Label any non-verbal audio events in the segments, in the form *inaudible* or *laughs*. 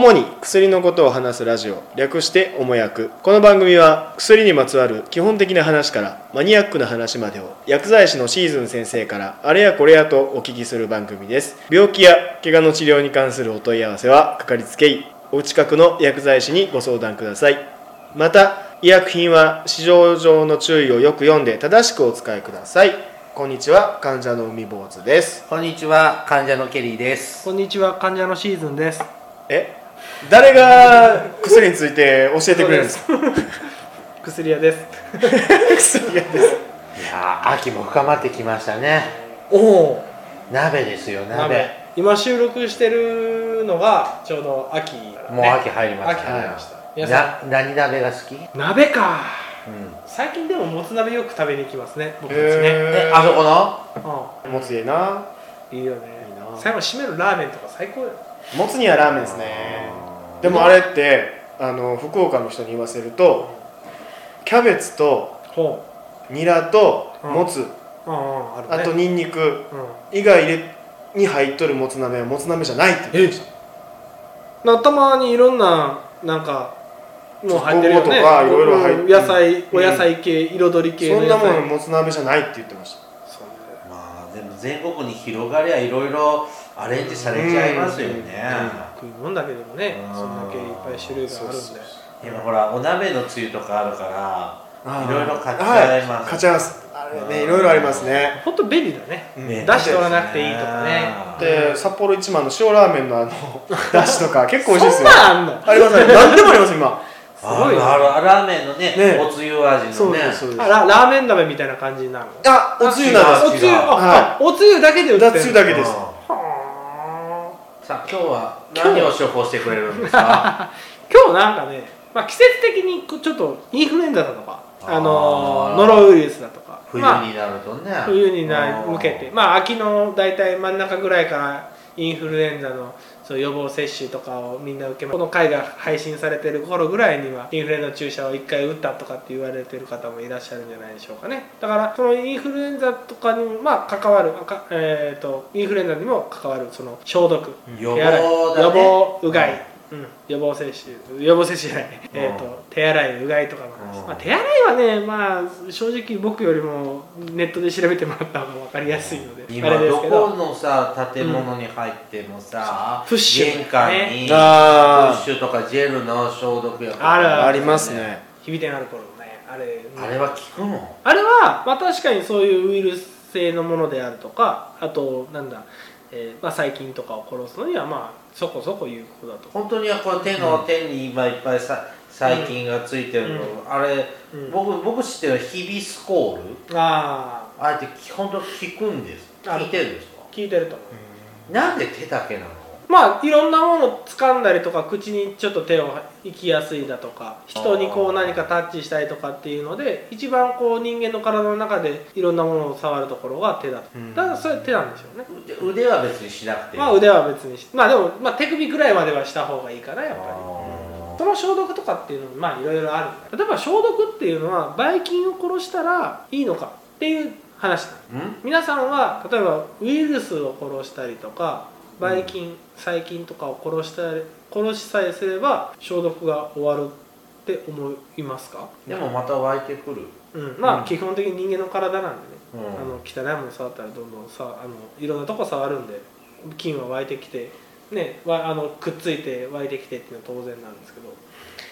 主に薬のことを話すラジオ略しておもやくこの番組は薬にまつわる基本的な話からマニアックな話までを薬剤師のシーズン先生からあれやこれやとお聞きする番組です。病気や怪我の治療に関するお問い合わせはかかりつけ医お近くの薬剤師にご相談ください。また医薬品は市場上の注意をよく読んで正しくお使いください。こんにちは患者の海坊主です。こんにちは、患者のケリーです。こんにちは患者のシーズンです。え？誰が薬について教えてくれるんですか？薬屋です。薬屋です。いやー、秋も深まってきましたね。おお。鍋ですよ、鍋。今収録してるのがちょうど秋、もう秋入りました。秋入りました。皆さな、何鍋が好き？うん。ん鍋か最近でももつ鍋よく食べに行きますね僕たちね。え、あそこの？うもついいな。んいいよね。最後締めるラーメンとか最高よもつにはラーメンですね。でもあれってあの福岡の人に言わせるとキャベツとほニラともつ、ううんうんあるね。あとニンニクうん。以外でに入っとるもつ鍋はもつ鍋じゃないって言ってました。なたまにいろんななんかもう入ってるよね。ごぼうとかいろいろ入ってうん野菜うん。お野菜系彩り系の野菜。そんなもんもつ鍋じゃないって言ってました。そうね。まあでも全国に広がりゃいろいろアレンジされちゃいますよね。食い物だけでもねうんそんだけいっぱい種類があるんで。そうそう今ほらお鍋のつゆとかあるから、いろいろ買っちゃいます。はい。買っちゃいます。ねいろいろありますね。ほんと便利だね。うん。ね。出汁取らなくていいとかね。で札幌一番の塩ラーメンのあの *laughs* だしとか結構美味しいですそんよあんの？ありますね。何でもあります今。すごいね。あラーメンのねね。おつゆ味そうのねですそうです。あララーメン鍋みたいな感じになるの？あおつゆなんです。おつゆあ、はあおつゆだけで売ってるだつゆだけです。はさあ今日は何を処方してくれるんですか？あ *laughs* 今日なんかね、まあ、季節的にこうちょっとインフルエンザだとかあのノロウイルスだとか冬まあになるとね、冬にな向けて。まあ秋の大体真ん中ぐらいからインフルエンザのそう予防接種とかをみんな受けまこの回が配信されてる頃ぐらいにはインフルエンザ注射を1回打ったとかって言われてる方もいらっしゃるんじゃないでしょうかね。だからそのインフルエンザとかにもまあ関わるかえー、とインフルエンザにも関わるその消毒予手洗い防だね。予防うがい、うん、予防接種予防接種じゃない、えー、と手洗いうがいとかの話、うん。まあ、手洗いはねまあ正直僕よりもネットで調べてもらった方が分かりやすいので今あれですど。このさ建物に入ってもさ、プッシュ玄関にプあー。ッシュとかジェルの消毒薬とあるかありますね。日比店ある頃ねあれ。あれは効くの？あれは、まあ、確かにそういうウイルス性のものであるとかあとなんだ、えーまあ、細菌とかを殺すのにはまあそこそこ有効だと。本当にこの手の手に今いっぱいさ細菌がついてるの、うあれ、うん。僕僕知ってるヒビスコール。あああれって本当効くんです効いてるんですか？効いてると思う。なんで手だけなの？まあいろんなものを掴んだりとか口にちょっと手を行きやすいだとか人にこう何かタッチしたりとかっていうので一番こう人間の体の中でいろんなものを触るところが手だと。うん。だからそれ手なんでしょうね。腕腕は別にしなくて。まあ腕は別にしまあでも、まあ、手首ぐらいまではした方がいいかなやっぱり。あその消毒とかっていうのもまあいろいろある。例えば消毒っていうのはばい菌を殺したらいいのかっていう話皆さんは例えばウイルスを殺したりとかばい菌、細菌とかを殺したり殺しさえすれば消毒が終わるって思いますか、でもまた湧いてくる、うん、まあ、うん。基本的に人間の体なんでね、うん。あの汚いもの触ったらどんどんさあのいろんなとこ触るんで菌は湧いてきて、ね、わあのくっついて湧いてきてっていうのは当然なんですけど。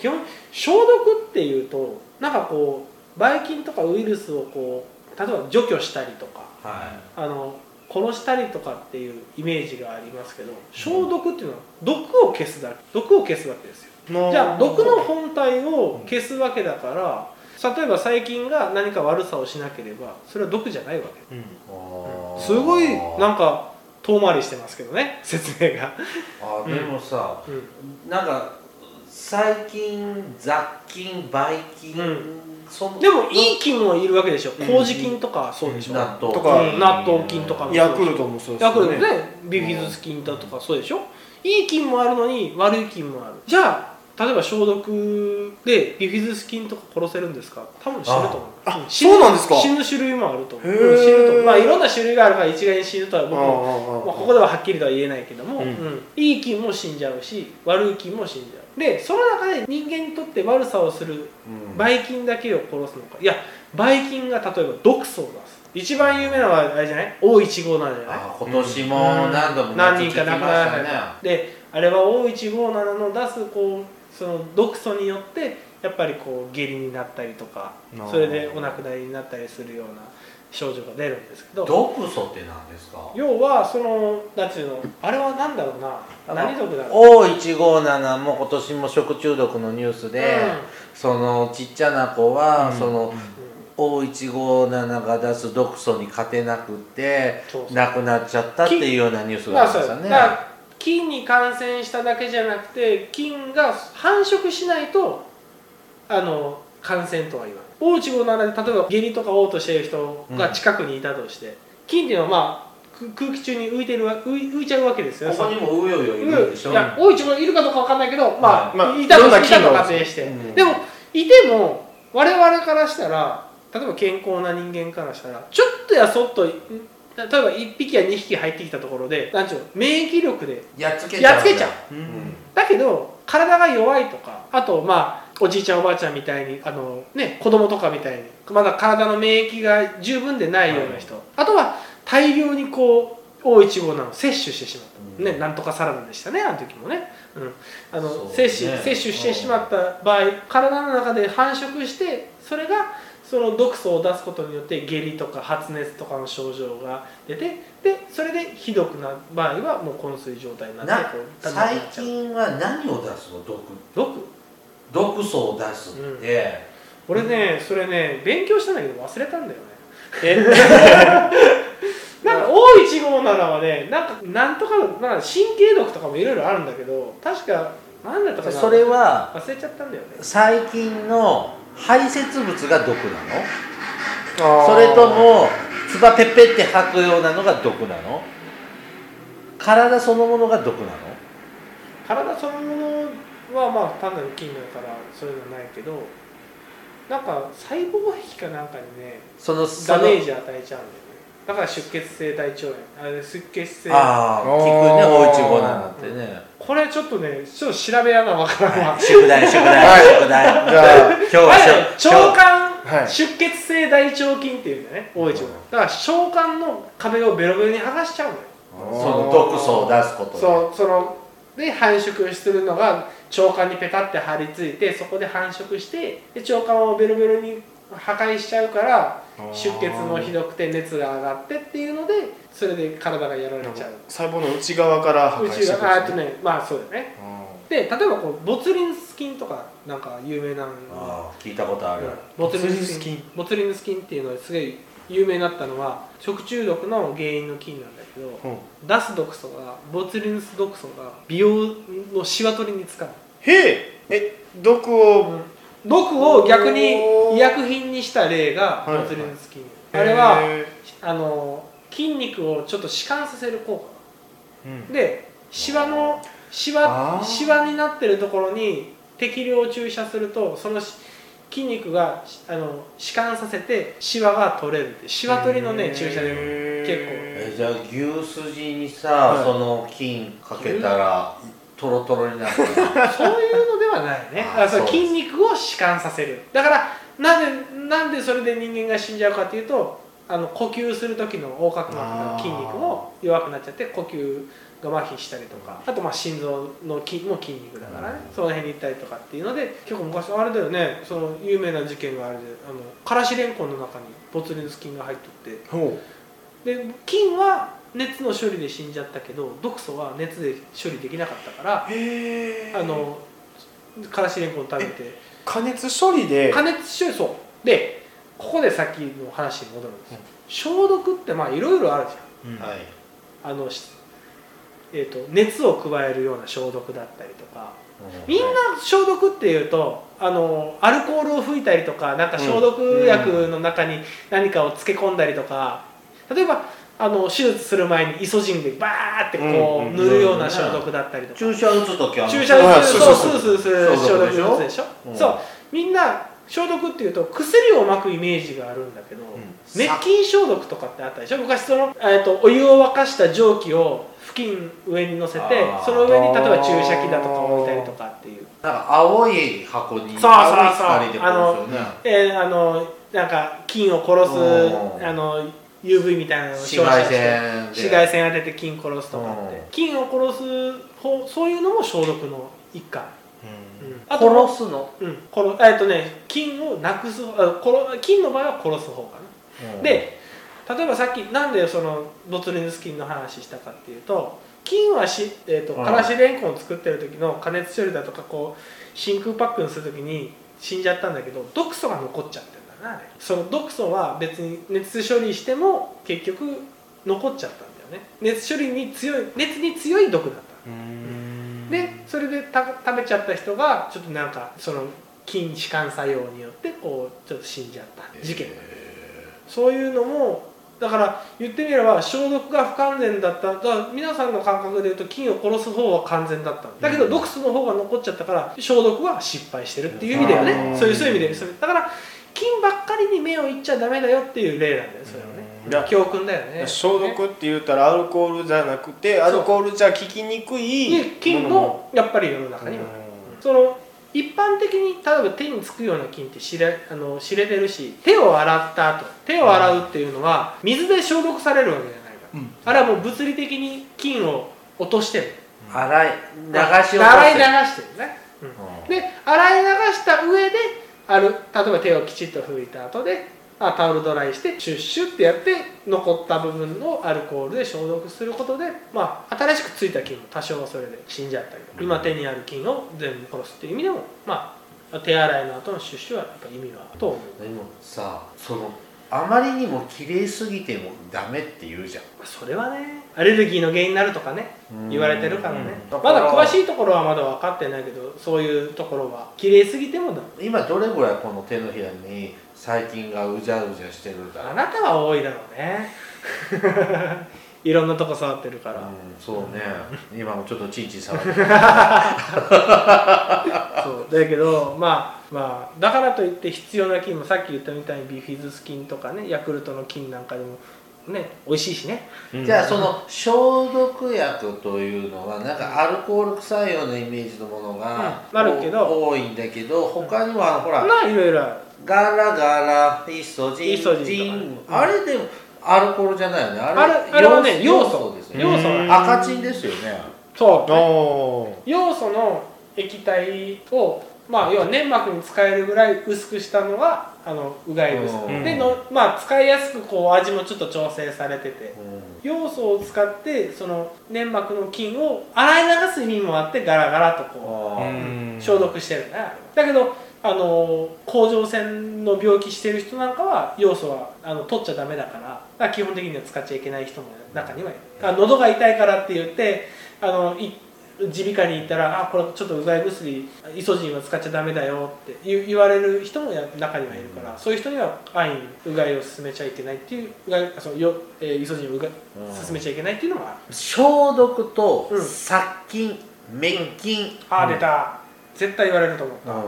基本消毒っていうとなんかこうばい菌とかウイルスをこう例えば除去したりとかはあの殺したりとかっていうイメージがありますけど消毒っていうのは毒を消すだけ毒を消すわけですよ。じゃあ毒の本体を消すわけだから例えば細菌が何か悪さをしなければそれは毒じゃないわけ。うん。すごいなんか遠回りしてますけどね説明が、あでもさ、うん。なんか細菌雑菌ばい菌、うんでもいい菌もいるわけでしょ。うん。麹菌とかそうでしょ、納豆。とかうん。納豆菌とかもヤクルトもそうですヤクよねルトねビフィズス菌だとかそうでしょ。いい菌もあるのに悪い菌もある。じゃあ例えば消毒でビフィズス菌とか殺せるんですか？多分死ぬと思う。あん死ぬそうなんですか？死ぬ種類もあると思う。死ぬと思う。まあいろんな種類があるから一概に死ぬとは僕も、まあ、ここではははっきりとは言えないけども、うん。うん。いい菌も死んじゃうし悪い菌も死んじゃう。でその中で人間にとって悪さをするうんばい菌だけを殺すのか。いやばい菌が例えば毒素を出す。一番有名なのはあれじゃない？O157 なんじゃない？あ今年も何度も何人か亡くなられねたであれは O157 の出すこうその毒素によってやっぱりこう下痢になったりとかそれでお亡くなりになったりするような症状が出るんですけど毒素って何ですか？要はそのなんていうのあれは何だろうな何毒だろう O157 も今年も食中毒のニュースで、そのちっちゃな子は、うん。その O157 が出す毒素に勝てなくて亡くなっちゃったっていうようなニュースがありましたね、菌に感染しただけじゃなくて菌が繁殖しないとあの感染とは言わない。O157 で例えば下痢とか嘔吐している人が近くにいたとして、菌っていうのはまあく空気中に浮いてるわ浮い浮いちゃうわけですよ。ここにもうよよいるんでしょ。いや多いちごいるかどうかわかんないけど、まあ、まあいたといたと仮定して、うん。でもいても我々からしたら例えば健康な人間からしたらちょっとやそっとん例えば1匹や2匹入ってきたところでなんちゅうの免疫力でやっつけちゃうやっつけちゃう。うん。だけど体が弱いとかあとまあおじいちゃんおばあちゃんみたいにあの、ね、子供とかみたいにまだ体の免疫が十分でないような人、あとは大量にこう O157 を摂取してしまった、ね、なんとかサラダでしたねあの時もね、うん、あのね。摂取摂取してしまった場合体の中で繁殖してそれがその毒素を出すことによって下痢とか発熱とかの症状が出てでそれでひどくな場合はもう昏睡状態になって最近は何を出すの？毒。毒。毒素を出すって、俺ねそれね勉強したんだけど忘れたんだよね。え？*laughs* O157 はねなんかなんとかなんか神経毒とかもいろいろあるんだけど確か何だったかな？それは忘れちゃったんだよね。最近の排泄物が毒なの？それとも唾ペッペって吐くようなのが毒なの？体そのものが毒なの？体そのものはまあ単なる菌だからそれじゃないけどなんか細胞壁かなんかにねそのそのダメージ与えちゃうんだよねだから出血性大腸炎。あれ出血性ああ聞くねあー。515なんてね。これちょっとねちょっと調べやなわからんわ。宿題宿題はい。宿題。じゃあ今日は腸管はい。出血性大腸菌っていうんだよね O1 だから腸管の壁をベロベロに剥がしちゃうのよ。その毒素を出すことで。そうそので繁殖するのが腸管にペタって張り付いてそこで繁殖してで腸管をベロベロに破壊しちゃうから出血もひどくて熱が上がってっていうのでそれで体がやられちゃう。細胞の内側から破壊していくうちがああとねまあそうだよね。あで例えばこうボツリヌス菌とかなんか有名なのああ聞いたことある。ボツリヌスボツリヌス菌。菌ボツリヌス菌っていうのはすごい有名になったのは食中毒の原因の菌なんだけどーうん。出す毒素がボツリヌス毒素が美容のシワ取りに使うへええ毒を毒を逆に医薬品にした例がはいボツリヌス菌、あれはへあの筋肉をちょっと弛緩させる効ーうん。果でシワのシあワー。シワになってるところに適量注射するとそのし筋肉があの弛緩させてシワが取れるって。シワ取りのね注射で結構。えじゃあ牛すじにさ、はい。その菌かけたらトロトロになる。そういうのではないね。あそう筋肉を弛緩させる。だからなんでなんでそれで人間が死んじゃうかっていうとあの呼吸する時の横隔膜の筋肉も弱くなっちゃって呼吸が麻痺したりとかあとまあ心臓の筋も筋肉だからね、うん。その辺に行ったりとかっていうので結構昔あれだよね。その有名な事件があれであのからしれんこんの中にボツリヌス菌が入っとって。ほで菌は熱の処理で死んじゃったけど毒素は熱で処理できなかったからうへえあのからしれんこん食べて。加熱処理で？加熱処理そう。でここでさっきの話に戻るんです。よ、消毒ってまあいろいろあるじうん。はい。ゃんあの、しえー、と熱を加えるような消毒だったりとか。みんな消毒っていうとあのアルコールを吹いたりとかなんか消毒薬の中に何かを漬け込んだりとか。例えばあの手術する前にイソジンでバーってこうんう塗るような消毒だったりとか、注射打つ時は注射打つそうとそう。スースーする消毒のやつでしょ、うん。そう。みんな消毒っていうと薬を巻くイメージがあるんだけど、滅菌消毒とかってあったでしょ？昔その、えー、とお湯を沸かした蒸気を布巾上に乗せてあー。その上に例えば注射器だとか置いたりとかっていう。なんか青い箱にそうそうそう。青い光でこうですよね。えーあのなんか菌を殺すうん。あの UV みたいなのを紫外線で。紫外線当てて菌殺すとかって。うん。菌を殺す方そういうのも消毒の一環、うん。殺すの、うん。殺えっとね菌をなくすあ殺菌の場合は殺す方かな、で例えばさっきなんでそのボツリヌス菌の話したかっていうと菌はし、えー、とうん。からしれんこんを作ってる時の加熱処理だとかこう真空パックにする時に死んじゃったんだけど毒素が残っちゃってなあれその毒素は別に熱処理しても結局残っちゃったんだよね。熱処理に強い熱に強い毒だった。うん。でそれでた食べちゃった人がちょっとなんかその筋弛緩作用によってこうちょっと死んじゃった。事件が。そういうのもだから言ってみれば消毒が不完全だった。だから皆さんの感覚で言うと菌を殺す方は完全だった。だけど毒素の方が残っちゃったから消毒は失敗してるっていう意味だようんねそういうそういう意味でそれだから菌ばっかりに目をいっちゃダメだよっていう例なんだよそれはね。教訓だよね。消毒って言ったらアルコールじゃなくてアルコールじゃ効きにくいで菌もやっぱり世の中には。その一般的に例えば手につくような菌って知れあの知れてるし手を洗った後手を洗うっていうのは水で消毒されるわけじゃないから、うん。あれはもう物理的に菌を落としてる。洗い流し洗い流してるね、うん。うん。で洗い流した上である例えば手をきちっと拭いた後であタオルドライしてシュッシュッってやって残った部分をアルコールで消毒することで、まあ、新しくついた菌も多少はそれで死んじゃったりとか今手にある菌を全部殺すっていう意味でも、まあ、手洗いの後のシュッシュはやっぱ意味があると思う。でもさそのあまりにも綺麗すぎてもダメって言うじゃん。それはねアレルギーの原因になるとかね言われてるからね。うん。まだ詳しいところはまだ分かってないけどそういうところは綺麗すぎてもダメ今どれぐらいこの手のひらに細菌がうじゃうじゃしてるだ？ろうあなたは多いだろうね。*laughs* いろんなとこ触ってるから、うん、そうね。今もちょっとチンチン触ってる。*laughs* そう。だけどまあまあだからといって必要な菌もさっき言ったみたいにビフィズス菌とかねヤクルトの菌なんかでもね美味しいしね。うん。じゃあその消毒薬というのはなんかアルコール臭いようなイメージのものが、うん。あるけど。お多いんだけど他にはほら、まあいろいろ。ガラガライソジンイソジンうん。あれでもアルコールじゃないよね。あれあれあれはね要素ですよね。要素。赤チンですよね。そう。お要素の液体をまあ要は粘膜に使えるぐらい薄くしたのがあのうがい薬うん。でのまあ使いやすくこう味もちょっと調整されてて。う要素を使ってその粘膜の菌を洗い流す意味もあってガラガラとこうー。消毒してるねだ。けどあの甲状腺の病気してる人なんかは要素はあの取っちゃダメだから基本的には使っちゃいけない人も中にはいる。あ喉が痛いからって言ってあのい耳鼻科に行ったら「あこれちょっとうがい薬イソジンは使っちゃダメだよ」って言言われる人もや中にはいるから、そういう人には安易にうがいを進めちゃいけないっていううがいそのよ、えーイソジンをうがいうん。進めちゃいけないっていうのもある、消毒とうん殺菌、滅菌、ああ出た。絶対言われると思った、うん。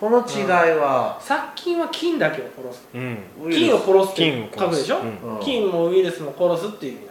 この違いは、殺菌は菌だけを殺す。菌を殺すって菌を書くでしょ、うん。うん。菌もウイルスも殺すっていう意味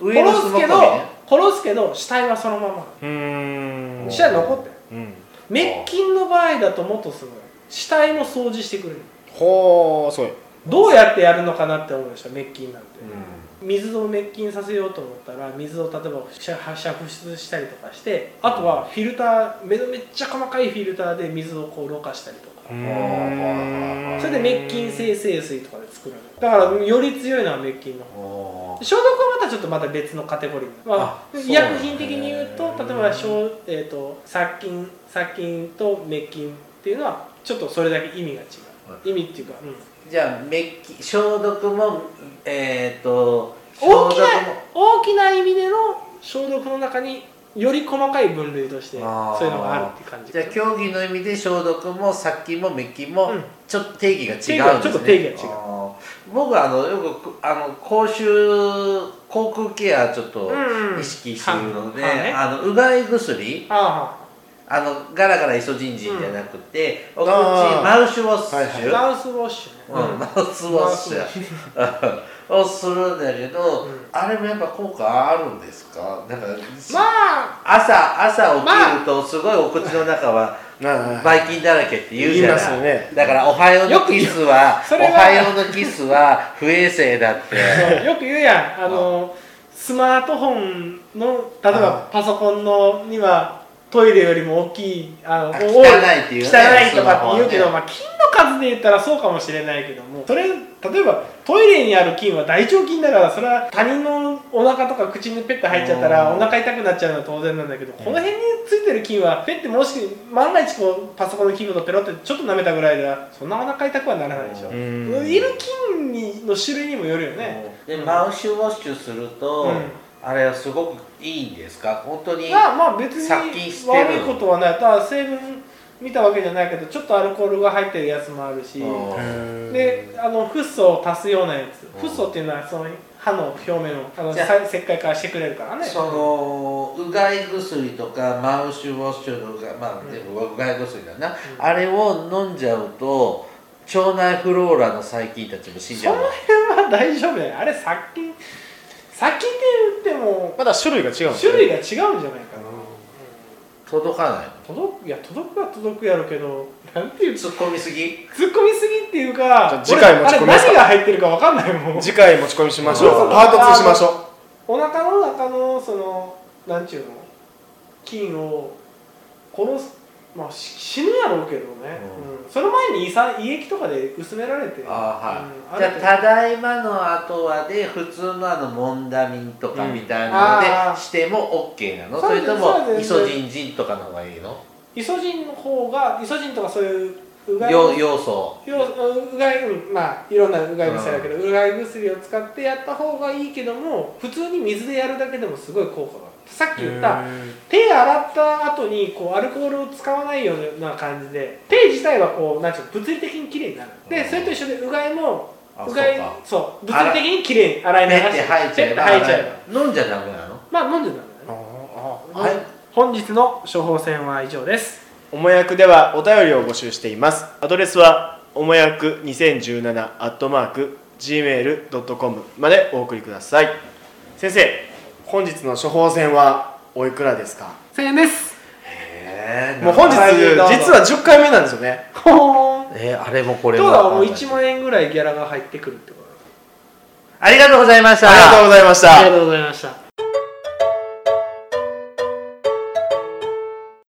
ウイルス殺すけど殺すけど死体はそのままうーん。死体残ってるうん。滅菌の場合だともっとすごい。死体も掃除してくれる。ほうすごい。どうやってやるのかなって思うでしょ滅菌なんて、う水を滅菌させようと思ったら水を例えば煮煮出したりとかしてあとはフィルターめめっちゃ細かいフィルターで水をこうろ過したりとかそれで滅菌生成水とかで作るの。だからより強いのは滅菌の消毒はまたちょっとまた別のカテゴリー、まあ医薬品的に言うと例えば消、えー、と殺菌殺菌と滅菌っていうのはちょっとそれだけ意味が違う、意味っていうか、うん。じゃあ滅菌消毒もえっ、と大きな消毒も。大きな意味での消毒の中により細かい分類としてそういうのがあるって感じじゃあ競技の意味で消毒も殺菌も滅菌もうん。ちょっと定義が違うんですね。ちょっと定義が違う。あ僕はあのよくあの口臭口腔ケアちょっとうんうん。意識してるので、ははね。あのうがい薬。ああのガラガライソジンジンじゃなくて、お口マウスウォッシュ、はいはい。あマウスウォッシュね。うん、マウスウォッシュ *laughs* をするんだけど、うん。あれもやっぱ効果あるんですか？なんか、まあ。朝朝起きるとすごいお口の中はばい菌だらけって言うじゃない、ね。だから「おはようのキスは」は。おはようのキスは不衛生だって。よく言うやん。あのスマートフォンの例えばパソコンのにはトイレよりも大きいあの汚いっていうね。汚いとかって言うけど、ね。まあ、菌の数で言ったらそうかもしれないけどもそれ例えばトイレにある菌は大腸菌だからそれは他人のお腹とか口にペッて入っちゃったらうん。お腹痛くなっちゃうのは当然なんだけどこの辺についてる菌はペッてもし万が一こうパソコンの器具とペロってちょっと舐めたぐらいではそんなお腹痛くはならないでしょ、うん。いる菌にの種類にもよるよね、でマウスウォッシュすると、うん。あれはすごくいいんですか？本当にまあまあ別に悪いことはない。ただ成分見たわけじゃないけどちょっとアルコールが入ってるやつもあるし。うんであのフッ素を足すようなやつ。うん。フッ素っていうのはその歯の表面をあのじゃあさ石灰化してくれるからね。そのうがい薬とかマウスウォッシュとかまあでもうがい薬だな、あれを飲んじゃうと腸内フローラの細菌たちも死んじゃうの。辺は大丈夫や。あれ殺菌殺菌って言ってもまだ種類が違うんです種ね類が違うんじゃないかな、届かない。届くいや届くは届くやろうけどなんていう突っ込みすぎ？突っ込みすぎっていうかじゃあ次回持ち込みますか俺あれ何が入ってるか分かんないもん。次回持ち込みしましょそうパート2しましょお腹の中のそのなんちゅうの菌を殺すまあし死ぬやろうけどね、うん。うん。その前に胃さ胃液とかで薄められて。あーはい、うん。じゃあただいまの後はで普通のあのモンダミンとかみたいなのでしても OK なの、それともイソジンジンとかの方がいいの？イソジンの方がイソジンとかそういううがいよ要素。ようがいうんまあいろんなうがい薬だけど、うがい薬を使ってやった方がいいけども普通に水でやるだけでもすごい効果がさっき言った手洗った後にこうアルコールを使わないような感じで手自体はこうなんていうの物理的にきれいになるでうんそれと一緒でうがいもあうがいそうか。そう物理的にきれいに洗い流してペッて吐いちゃえばペッて吐いちゃえば。飲んじゃダメなの？まあ飲んでたんだねはい。本日の処方箋は以上です。おもやくではお便りを募集しています。アドレスはおもやく2017アットマーク gmail.com までお送りください。先生本日の処方箋はおいくらですか？1000円です。えーもう本日実は10回目なんですよね。ほえーあれもこれどもうだ？もう1万円ぐらいギャラが入ってくるってことありがとうございました。ありがとうございました。ありがとうございました